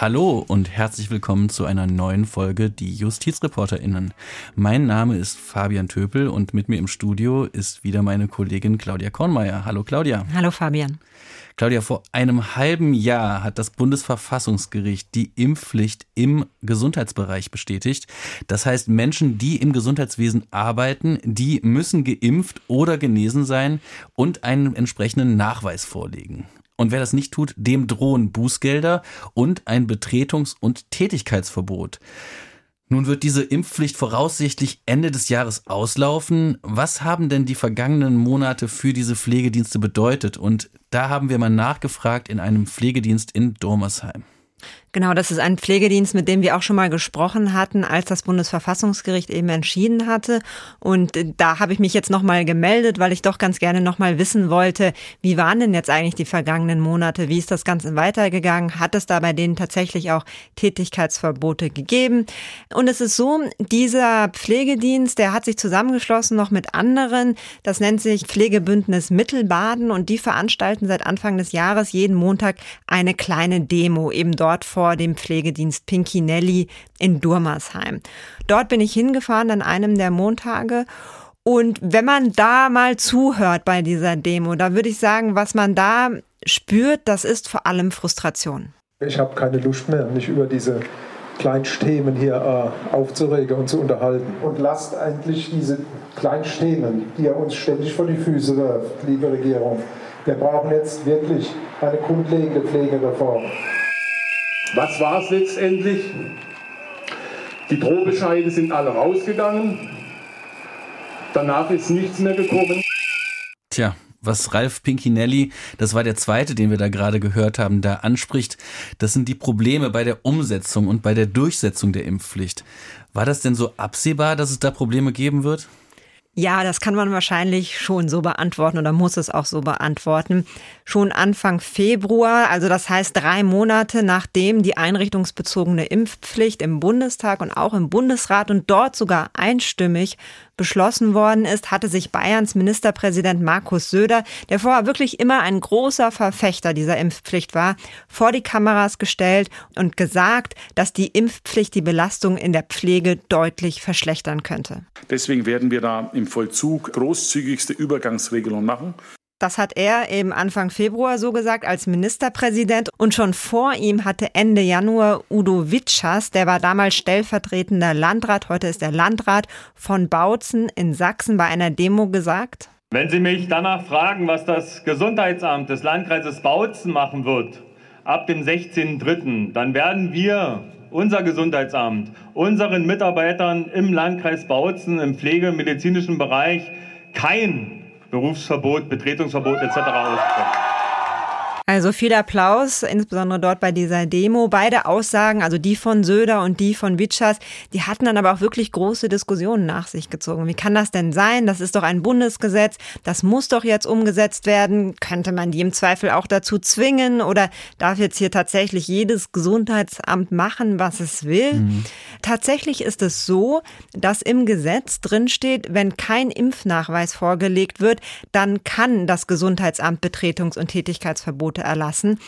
Hallo und herzlich willkommen zu einer neuen Folge Die JustizreporterInnen. Mein Name ist Fabian Töpel und mit mir im Studio ist wieder meine Kollegin Claudia Kornmeier. Hallo Claudia. Hallo Fabian. Claudia, vor einem halben Jahr hat das Bundesverfassungsgericht die Impfpflicht im Gesundheitsbereich bestätigt. Das heißt, Menschen, die im Gesundheitswesen arbeiten, die müssen geimpft oder genesen sein und einen entsprechenden Nachweis vorlegen. Und wer das nicht tut, dem drohen Bußgelder und ein Betretungs- und Tätigkeitsverbot. Nun wird diese Impfpflicht voraussichtlich Ende des Jahres auslaufen. Was haben denn die vergangenen Monate für diese Pflegedienste bedeutet? Und da haben wir mal nachgefragt in einem Pflegedienst in Dormersheim. Genau, das ist ein Pflegedienst, mit dem wir auch schon mal gesprochen hatten, als das Bundesverfassungsgericht eben entschieden hatte. Und da habe ich mich jetzt nochmal gemeldet, weil ich doch ganz gerne nochmal wissen wollte, wie waren denn jetzt eigentlich die vergangenen Monate? Wie ist das Ganze weitergegangen? Hat es da bei denen tatsächlich auch Tätigkeitsverbote gegeben? Und es ist so, dieser Pflegedienst, der hat sich zusammengeschlossen noch mit anderen. Das nennt sich Pflegebündnis Mittelbaden und die veranstalten seit Anfang des Jahres jeden Montag eine kleine Demo eben dort vor vor dem Pflegedienst Pinkinelli in Durmersheim. Dort bin ich hingefahren an einem der Montage und wenn man da mal zuhört bei dieser Demo, da würde ich sagen, was man da spürt, das ist vor allem Frustration. Ich habe keine Lust mehr, mich über diese Kleinstthemen hier äh, aufzuregen und zu unterhalten. Und lasst eigentlich diese Kleinstthemen, die ihr uns ständig vor die Füße wirft, liebe Regierung. Wir brauchen jetzt wirklich eine grundlegende Pflegereform. Was war es letztendlich? Die Probescheine sind alle rausgegangen. Danach ist nichts mehr gekommen. Tja, was Ralf Pinkinelli, das war der zweite, den wir da gerade gehört haben, da anspricht, das sind die Probleme bei der Umsetzung und bei der Durchsetzung der Impfpflicht. War das denn so absehbar, dass es da Probleme geben wird? Ja, das kann man wahrscheinlich schon so beantworten oder muss es auch so beantworten. Schon Anfang Februar, also das heißt drei Monate nachdem die einrichtungsbezogene Impfpflicht im Bundestag und auch im Bundesrat und dort sogar einstimmig beschlossen worden ist, hatte sich Bayerns Ministerpräsident Markus Söder, der vorher wirklich immer ein großer Verfechter dieser Impfpflicht war, vor die Kameras gestellt und gesagt, dass die Impfpflicht die Belastung in der Pflege deutlich verschlechtern könnte. Deswegen werden wir da im Vollzug großzügigste Übergangsregelungen machen. Das hat er eben Anfang Februar so gesagt als Ministerpräsident. Und schon vor ihm hatte Ende Januar Udo Witschers, der war damals stellvertretender Landrat, heute ist er Landrat von Bautzen in Sachsen bei einer Demo gesagt. Wenn Sie mich danach fragen, was das Gesundheitsamt des Landkreises Bautzen machen wird, ab dem 16.03., dann werden wir unser Gesundheitsamt unseren Mitarbeitern im Landkreis Bautzen im pflegemedizinischen Bereich kein Berufsverbot, Betretungsverbot etc. aussprechen. Also viel Applaus, insbesondere dort bei dieser Demo. Beide Aussagen, also die von Söder und die von Witschers, die hatten dann aber auch wirklich große Diskussionen nach sich gezogen. Wie kann das denn sein? Das ist doch ein Bundesgesetz. Das muss doch jetzt umgesetzt werden. Könnte man die im Zweifel auch dazu zwingen? Oder darf jetzt hier tatsächlich jedes Gesundheitsamt machen, was es will? Mhm. Tatsächlich ist es so, dass im Gesetz drinsteht, wenn kein Impfnachweis vorgelegt wird, dann kann das Gesundheitsamt Betretungs- und Tätigkeitsverbote Verbote erlassen.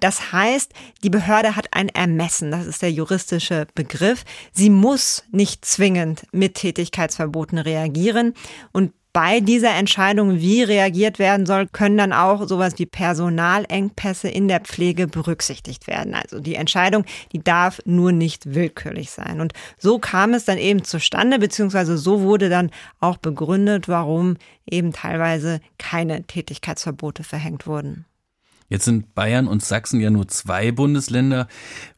Das heißt, die Behörde hat ein Ermessen, das ist der juristische Begriff. Sie muss nicht zwingend mit Tätigkeitsverboten reagieren und bei dieser Entscheidung, wie reagiert werden soll, können dann auch sowas wie Personalengpässe in der Pflege berücksichtigt werden. Also die Entscheidung, die darf nur nicht willkürlich sein. Und so kam es dann eben zustande, beziehungsweise so wurde dann auch begründet, warum eben teilweise keine Tätigkeitsverbote verhängt wurden. Jetzt sind Bayern und Sachsen ja nur zwei Bundesländer.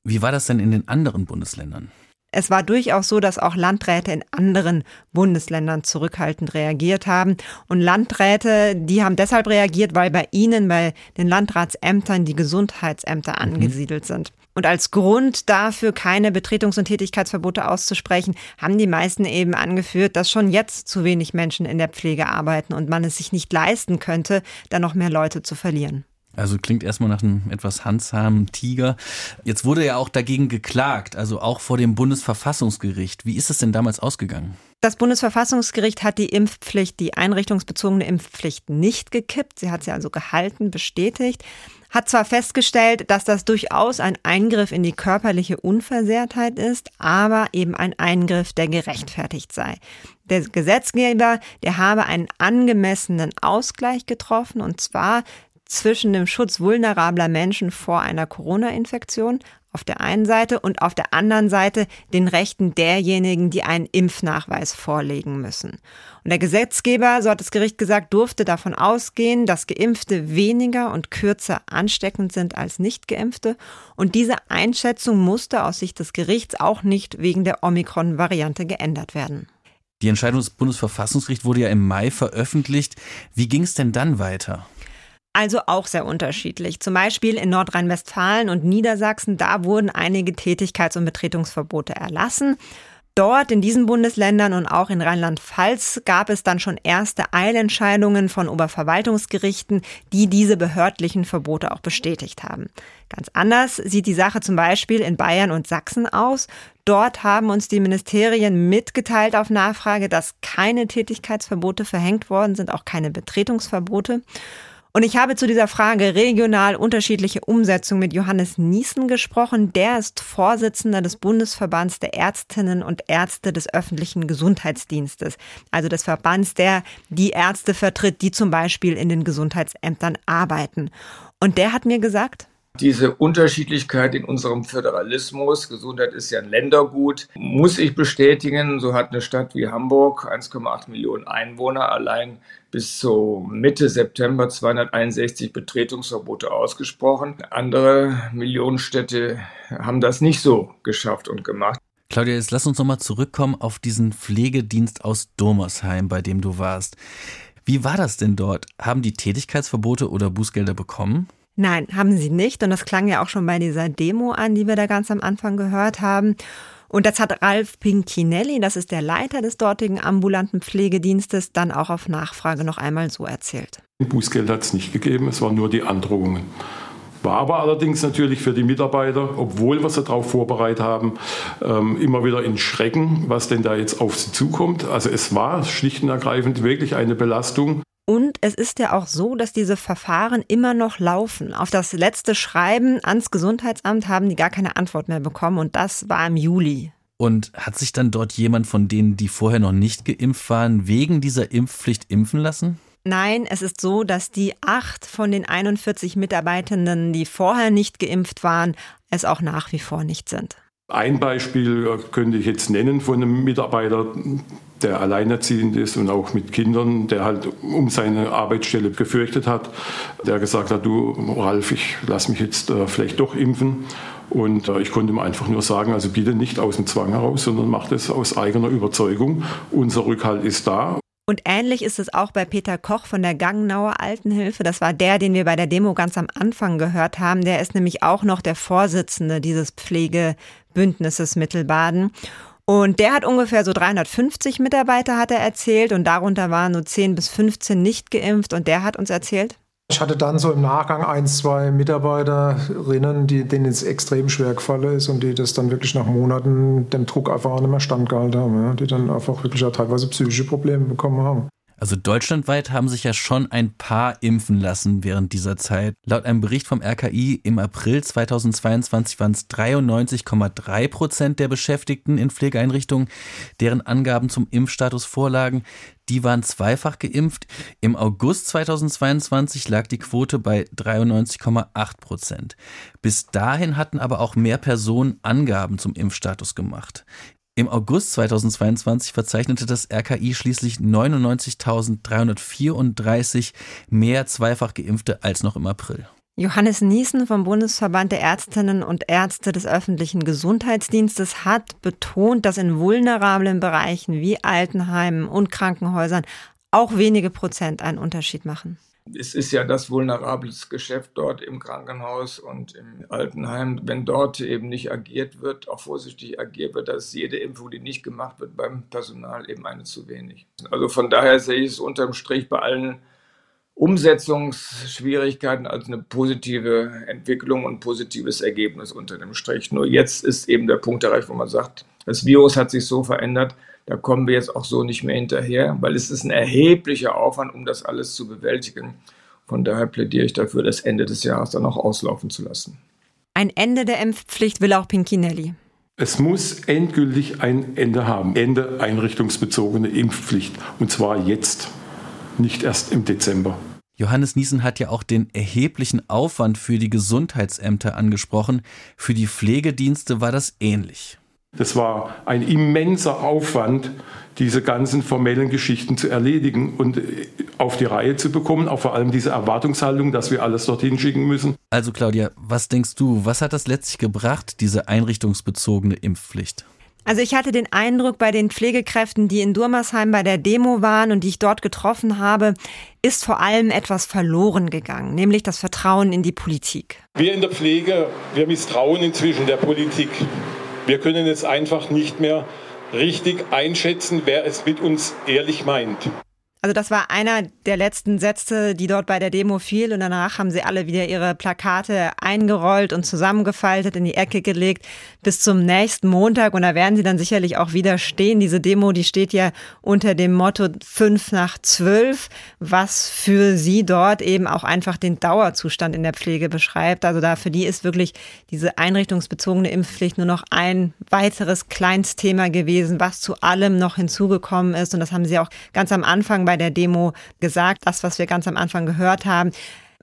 Wie war das denn in den anderen Bundesländern? Es war durchaus so, dass auch Landräte in anderen Bundesländern zurückhaltend reagiert haben. Und Landräte, die haben deshalb reagiert, weil bei ihnen, bei den Landratsämtern, die Gesundheitsämter mhm. angesiedelt sind. Und als Grund dafür, keine Betretungs- und Tätigkeitsverbote auszusprechen, haben die meisten eben angeführt, dass schon jetzt zu wenig Menschen in der Pflege arbeiten und man es sich nicht leisten könnte, da noch mehr Leute zu verlieren. Also klingt erstmal nach einem etwas handsamen Tiger. Jetzt wurde ja auch dagegen geklagt, also auch vor dem Bundesverfassungsgericht. Wie ist es denn damals ausgegangen? Das Bundesverfassungsgericht hat die Impfpflicht, die einrichtungsbezogene Impfpflicht nicht gekippt. Sie hat sie also gehalten, bestätigt hat zwar festgestellt, dass das durchaus ein Eingriff in die körperliche Unversehrtheit ist, aber eben ein Eingriff, der gerechtfertigt sei. Der Gesetzgeber, der habe einen angemessenen Ausgleich getroffen, und zwar zwischen dem Schutz vulnerabler Menschen vor einer Corona-Infektion auf der einen Seite und auf der anderen Seite den Rechten derjenigen, die einen Impfnachweis vorlegen müssen. Und der Gesetzgeber, so hat das Gericht gesagt, durfte davon ausgehen, dass Geimpfte weniger und kürzer ansteckend sind als Nichtgeimpfte. Und diese Einschätzung musste aus Sicht des Gerichts auch nicht wegen der Omikron-Variante geändert werden. Die Entscheidung des Bundesverfassungsgerichts wurde ja im Mai veröffentlicht. Wie ging es denn dann weiter? Also auch sehr unterschiedlich. Zum Beispiel in Nordrhein-Westfalen und Niedersachsen, da wurden einige Tätigkeits- und Betretungsverbote erlassen. Dort in diesen Bundesländern und auch in Rheinland-Pfalz gab es dann schon erste Eilentscheidungen von Oberverwaltungsgerichten, die diese behördlichen Verbote auch bestätigt haben. Ganz anders sieht die Sache zum Beispiel in Bayern und Sachsen aus. Dort haben uns die Ministerien mitgeteilt auf Nachfrage, dass keine Tätigkeitsverbote verhängt worden sind, auch keine Betretungsverbote. Und ich habe zu dieser Frage regional unterschiedliche Umsetzung mit Johannes Niesen gesprochen. Der ist Vorsitzender des Bundesverbands der Ärztinnen und Ärzte des öffentlichen Gesundheitsdienstes. Also des Verbands, der die Ärzte vertritt, die zum Beispiel in den Gesundheitsämtern arbeiten. Und der hat mir gesagt, diese Unterschiedlichkeit in unserem Föderalismus, Gesundheit ist ja ein Ländergut, muss ich bestätigen. So hat eine Stadt wie Hamburg 1,8 Millionen Einwohner allein bis zu Mitte September 261 Betretungsverbote ausgesprochen. Andere Millionenstädte haben das nicht so geschafft und gemacht. Claudia, jetzt lass uns nochmal zurückkommen auf diesen Pflegedienst aus Domersheim, bei dem du warst. Wie war das denn dort? Haben die Tätigkeitsverbote oder Bußgelder bekommen? Nein, haben sie nicht. Und das klang ja auch schon bei dieser Demo an, die wir da ganz am Anfang gehört haben. Und das hat Ralf Pinkinelli, das ist der Leiter des dortigen ambulanten Pflegedienstes, dann auch auf Nachfrage noch einmal so erzählt. Bußgeld hat es nicht gegeben, es waren nur die Androhungen. War aber allerdings natürlich für die Mitarbeiter, obwohl wir sie darauf vorbereitet haben, ähm, immer wieder in Schrecken, was denn da jetzt auf sie zukommt. Also es war schlicht und ergreifend wirklich eine Belastung. Und es ist ja auch so, dass diese Verfahren immer noch laufen. Auf das letzte Schreiben ans Gesundheitsamt haben die gar keine Antwort mehr bekommen und das war im Juli. Und hat sich dann dort jemand von denen, die vorher noch nicht geimpft waren, wegen dieser Impfpflicht impfen lassen? Nein, es ist so, dass die acht von den 41 Mitarbeitenden, die vorher nicht geimpft waren, es auch nach wie vor nicht sind. Ein Beispiel äh, könnte ich jetzt nennen von einem Mitarbeiter, der alleinerziehend ist und auch mit Kindern, der halt um seine Arbeitsstelle gefürchtet hat, der gesagt hat, du Ralf, ich lass mich jetzt äh, vielleicht doch impfen. Und äh, ich konnte ihm einfach nur sagen, also bitte nicht aus dem Zwang heraus, sondern mach das aus eigener Überzeugung. Unser Rückhalt ist da. Und ähnlich ist es auch bei Peter Koch von der Gangnauer Altenhilfe. Das war der, den wir bei der Demo ganz am Anfang gehört haben. Der ist nämlich auch noch der Vorsitzende dieses Pflegebündnisses Mittelbaden. Und der hat ungefähr so 350 Mitarbeiter, hat er erzählt. Und darunter waren nur 10 bis 15 nicht geimpft. Und der hat uns erzählt, ich hatte dann so im Nachgang ein, zwei Mitarbeiterinnen, die, denen es extrem schwer gefallen ist und die das dann wirklich nach Monaten dem Druck einfach auch nicht mehr standgehalten haben. Ja? Die dann einfach wirklich auch teilweise psychische Probleme bekommen haben. Also deutschlandweit haben sich ja schon ein paar impfen lassen während dieser Zeit. Laut einem Bericht vom RKI im April 2022 waren es 93,3 Prozent der Beschäftigten in Pflegeeinrichtungen, deren Angaben zum Impfstatus vorlagen. Die waren zweifach geimpft. Im August 2022 lag die Quote bei 93,8 Prozent. Bis dahin hatten aber auch mehr Personen Angaben zum Impfstatus gemacht. Im August 2022 verzeichnete das RKI schließlich 99.334 mehr zweifach Geimpfte als noch im April. Johannes Niesen vom Bundesverband der Ärztinnen und Ärzte des öffentlichen Gesundheitsdienstes hat betont, dass in vulnerablen Bereichen wie Altenheimen und Krankenhäusern auch wenige Prozent einen Unterschied machen es ist ja das vulnerables Geschäft dort im Krankenhaus und im Altenheim. Wenn dort eben nicht agiert wird, auch vorsichtig agiert wird, dass jede Impfung, die nicht gemacht wird, beim Personal eben eine zu wenig. Also von daher sehe ich es unterm Strich bei allen Umsetzungsschwierigkeiten als eine positive Entwicklung und positives Ergebnis unter dem Strich. Nur jetzt ist eben der Punkt erreicht, wo man sagt, das Virus hat sich so verändert, da kommen wir jetzt auch so nicht mehr hinterher, weil es ist ein erheblicher Aufwand, um das alles zu bewältigen. Von daher plädiere ich dafür, das Ende des Jahres dann auch auslaufen zu lassen. Ein Ende der Impfpflicht will auch Pinkinelli. Es muss endgültig ein Ende haben. Ende einrichtungsbezogene Impfpflicht. Und zwar jetzt, nicht erst im Dezember. Johannes Niesen hat ja auch den erheblichen Aufwand für die Gesundheitsämter angesprochen. Für die Pflegedienste war das ähnlich. Das war ein immenser Aufwand, diese ganzen formellen Geschichten zu erledigen und auf die Reihe zu bekommen, auch vor allem diese Erwartungshaltung, dass wir alles dorthin schicken müssen. Also Claudia, was denkst du, was hat das letztlich gebracht, diese einrichtungsbezogene Impfpflicht? Also ich hatte den Eindruck bei den Pflegekräften, die in Durmersheim bei der Demo waren und die ich dort getroffen habe, ist vor allem etwas verloren gegangen, nämlich das Vertrauen in die Politik. Wir in der Pflege, wir misstrauen inzwischen der Politik. Wir können es einfach nicht mehr richtig einschätzen, wer es mit uns ehrlich meint. Also das war einer der letzten Sätze, die dort bei der Demo fiel und danach haben sie alle wieder ihre Plakate eingerollt und zusammengefaltet, in die Ecke gelegt bis zum nächsten Montag und da werden sie dann sicherlich auch wieder stehen. Diese Demo, die steht ja unter dem Motto 5 nach 12, was für sie dort eben auch einfach den Dauerzustand in der Pflege beschreibt. Also da für die ist wirklich diese einrichtungsbezogene Impfpflicht nur noch ein weiteres Kleinstthema gewesen, was zu allem noch hinzugekommen ist und das haben sie auch ganz am Anfang bei der Demo gesagt, das, was wir ganz am Anfang gehört haben.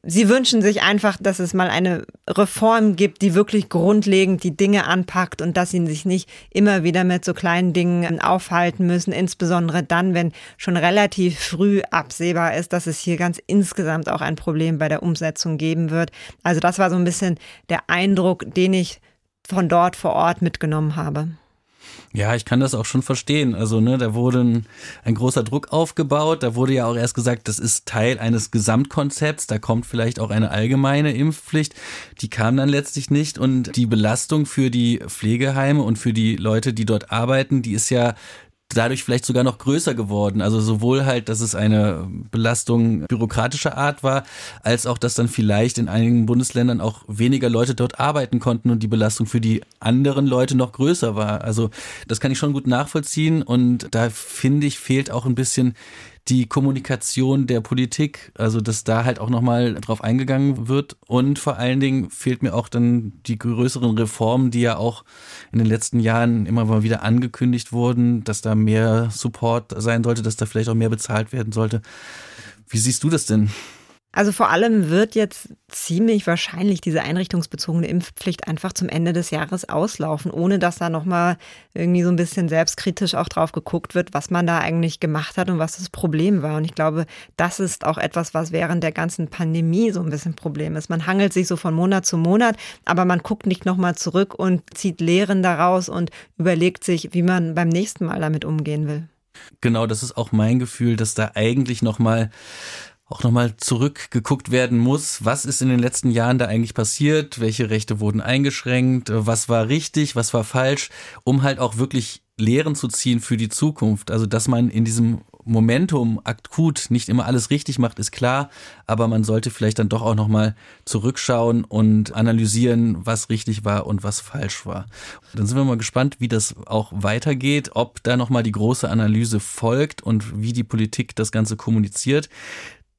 Sie wünschen sich einfach, dass es mal eine Reform gibt, die wirklich grundlegend die Dinge anpackt und dass sie sich nicht immer wieder mit so kleinen Dingen aufhalten müssen, insbesondere dann, wenn schon relativ früh absehbar ist, dass es hier ganz insgesamt auch ein Problem bei der Umsetzung geben wird. Also das war so ein bisschen der Eindruck, den ich von dort vor Ort mitgenommen habe. Ja, ich kann das auch schon verstehen. Also, ne, da wurde ein, ein, großer Druck aufgebaut. Da wurde ja auch erst gesagt, das ist Teil eines Gesamtkonzepts. Da kommt vielleicht auch eine allgemeine Impfpflicht. Die kam dann letztlich nicht. Und die Belastung für die Pflegeheime und für die Leute, die dort arbeiten, die ist ja dadurch vielleicht sogar noch größer geworden. Also sowohl halt, dass es eine Belastung bürokratischer Art war, als auch, dass dann vielleicht in einigen Bundesländern auch weniger Leute dort arbeiten konnten und die Belastung für die anderen Leute noch größer war. Also das kann ich schon gut nachvollziehen und da finde ich, fehlt auch ein bisschen die Kommunikation der Politik, also dass da halt auch nochmal drauf eingegangen wird. Und vor allen Dingen fehlt mir auch dann die größeren Reformen, die ja auch in den letzten Jahren immer mal wieder angekündigt wurden, dass da mehr Support sein sollte, dass da vielleicht auch mehr bezahlt werden sollte. Wie siehst du das denn? Also vor allem wird jetzt ziemlich wahrscheinlich diese einrichtungsbezogene Impfpflicht einfach zum Ende des Jahres auslaufen, ohne dass da nochmal irgendwie so ein bisschen selbstkritisch auch drauf geguckt wird, was man da eigentlich gemacht hat und was das Problem war. Und ich glaube, das ist auch etwas, was während der ganzen Pandemie so ein bisschen Problem ist. Man hangelt sich so von Monat zu Monat, aber man guckt nicht nochmal zurück und zieht Lehren daraus und überlegt sich, wie man beim nächsten Mal damit umgehen will. Genau, das ist auch mein Gefühl, dass da eigentlich nochmal auch nochmal zurückgeguckt werden muss, was ist in den letzten Jahren da eigentlich passiert, welche Rechte wurden eingeschränkt, was war richtig, was war falsch, um halt auch wirklich Lehren zu ziehen für die Zukunft. Also, dass man in diesem Momentum akut nicht immer alles richtig macht, ist klar, aber man sollte vielleicht dann doch auch nochmal zurückschauen und analysieren, was richtig war und was falsch war. Dann sind wir mal gespannt, wie das auch weitergeht, ob da nochmal die große Analyse folgt und wie die Politik das Ganze kommuniziert.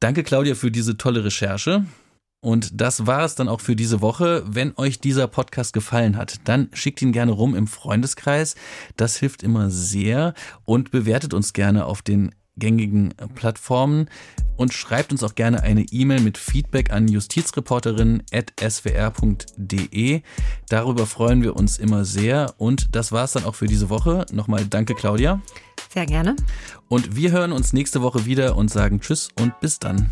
Danke, Claudia, für diese tolle Recherche. Und das war es dann auch für diese Woche. Wenn euch dieser Podcast gefallen hat, dann schickt ihn gerne rum im Freundeskreis. Das hilft immer sehr und bewertet uns gerne auf den gängigen Plattformen und schreibt uns auch gerne eine E-Mail mit Feedback an justizreporterin.swr.de. Darüber freuen wir uns immer sehr. Und das war es dann auch für diese Woche. Nochmal danke, Claudia. Sehr gerne. Und wir hören uns nächste Woche wieder und sagen Tschüss und bis dann.